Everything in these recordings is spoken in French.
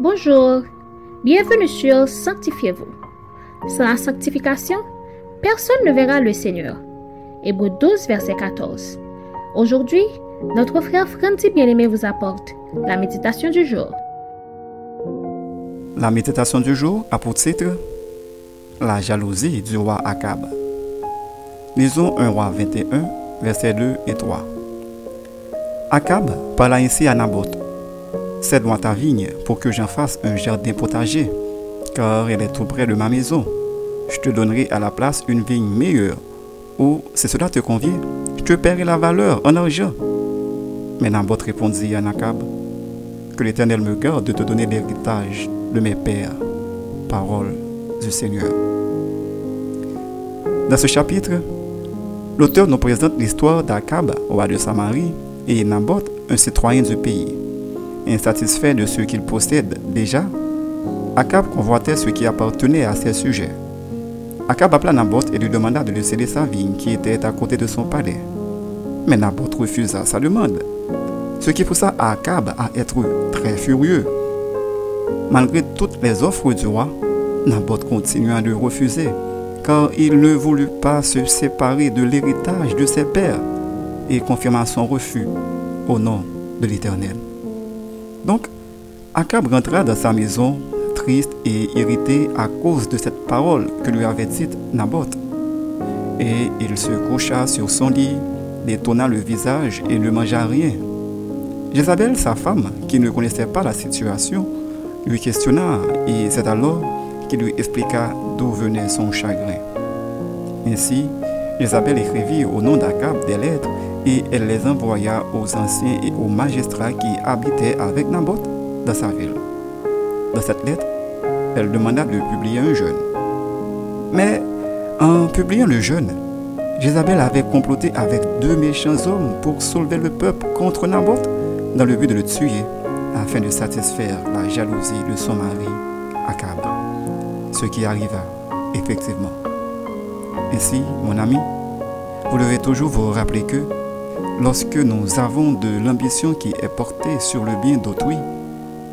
Bonjour, bienvenue sur Sanctifiez-vous. Sans la sanctification, personne ne verra le Seigneur. Hébreu 12, verset 14. Aujourd'hui, notre frère Franti Bien-Aimé vous apporte la méditation du jour. La méditation du jour a pour titre La jalousie du roi Akab. Lisons 1 roi 21, versets 2 et 3. Akab parla ainsi à Naboth Cède-moi ta vigne pour que j'en fasse un jardin potager, car elle est tout près de ma maison. Je te donnerai à la place une vigne meilleure, ou, si cela te convient, je te paierai la valeur en argent. Mais Naboth répondit à Nakab, Que l'Éternel me garde de te donner l'héritage de mes pères. Parole du Seigneur. Dans ce chapitre, l'auteur nous présente l'histoire d'Akab, roi de Samarie, et Naboth, un citoyen du pays. Insatisfait de ce qu'il possède déjà, Akab convoitait ce qui appartenait à ses sujets. Akab appela Naboth et lui demanda de lui céder sa vigne qui était à côté de son palais. Mais Naboth refusa sa demande, ce qui poussa Akab à être très furieux. Malgré toutes les offres du roi, Naboth continua de refuser, car il ne voulut pas se séparer de l'héritage de ses pères et confirma son refus au nom de l'Éternel. Donc, Akab rentra dans sa maison, triste et irrité à cause de cette parole que lui avait dite Naboth. Et il se coucha sur son lit, détonna le visage et ne mangea rien. Jézabel, sa femme, qui ne connaissait pas la situation, lui questionna et c'est alors qu'il lui expliqua d'où venait son chagrin. Ainsi, Jézabel écrivit au nom d'Akab des lettres et elle les envoya aux anciens et aux magistrats qui habitaient avec Naboth dans sa ville. Dans cette lettre, elle demanda de publier un jeûne. Mais en publiant le jeûne, Jézabel avait comploté avec deux méchants hommes pour soulever le peuple contre Naboth dans le but de le tuer afin de satisfaire la jalousie de son mari Akab. Ce qui arriva effectivement. Ainsi, mon ami, vous devez toujours vous rappeler que Lorsque nous avons de l'ambition qui est portée sur le bien d'autrui,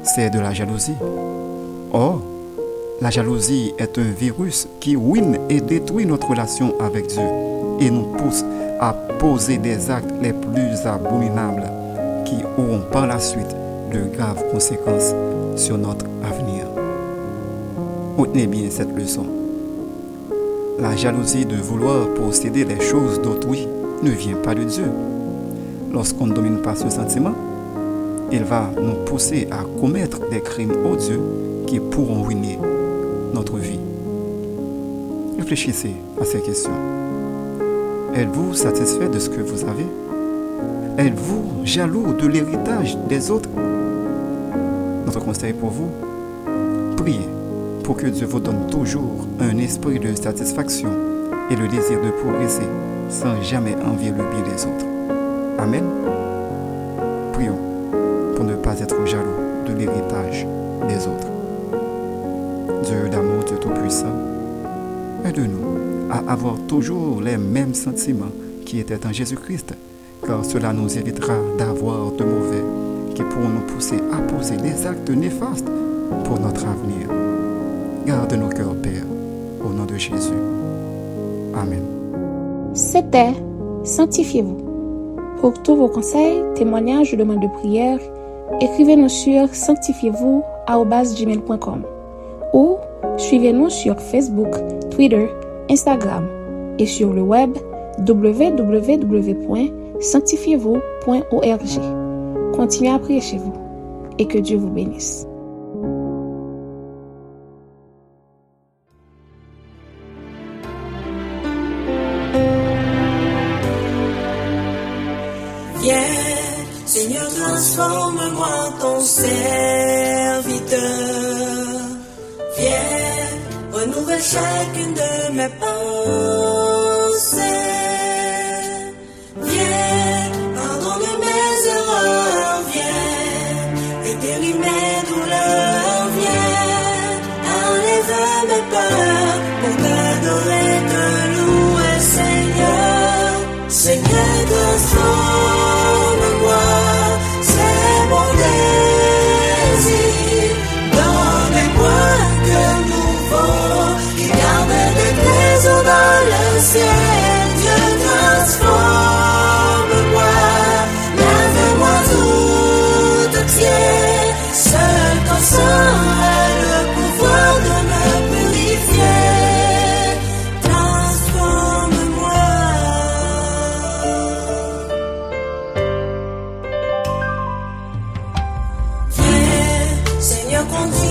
c'est de la jalousie. Or, la jalousie est un virus qui ruine et détruit notre relation avec Dieu et nous pousse à poser des actes les plus abominables qui auront par la suite de graves conséquences sur notre avenir. Retenez bien cette leçon. La jalousie de vouloir posséder les choses d'autrui ne vient pas de Dieu, lorsqu'on ne domine pas ce sentiment, il va nous pousser à commettre des crimes odieux qui pourront ruiner notre vie. Réfléchissez à ces questions. Êtes-vous satisfait de ce que vous avez? Êtes-vous jaloux de l'héritage des autres? Notre conseil pour vous, priez pour que Dieu vous donne toujours un esprit de satisfaction et le désir de progresser sans jamais envier le bien des autres. Amen. Prions pour ne pas être jaloux de l'héritage des autres. Dieu d'amour, Dieu Tout-Puissant, aide-nous à avoir toujours les mêmes sentiments qui étaient en Jésus-Christ, car cela nous évitera d'avoir de mauvais qui pourront nous pousser à poser des actes néfastes pour notre avenir. Garde nos cœurs, Père, au nom de Jésus. Amen. C'était Sanctifiez-vous. Pour tous vos conseils, témoignages ou demandes de prière, écrivez-nous sur sanctifiez-vous ou suivez-nous sur Facebook, Twitter, Instagram et sur le web www.sanctifiez-vous.org. Continuez à prier chez vous et que Dieu vous bénisse. Transforme-moi ton serviteur. Viens, renouvelle chacune de mes pensées. Dieu, transforme-moi, lavez-moi tout de pied, Seul ton sang a le pouvoir de me purifier. Transforme-moi, Dieu, Seigneur, conduis-moi.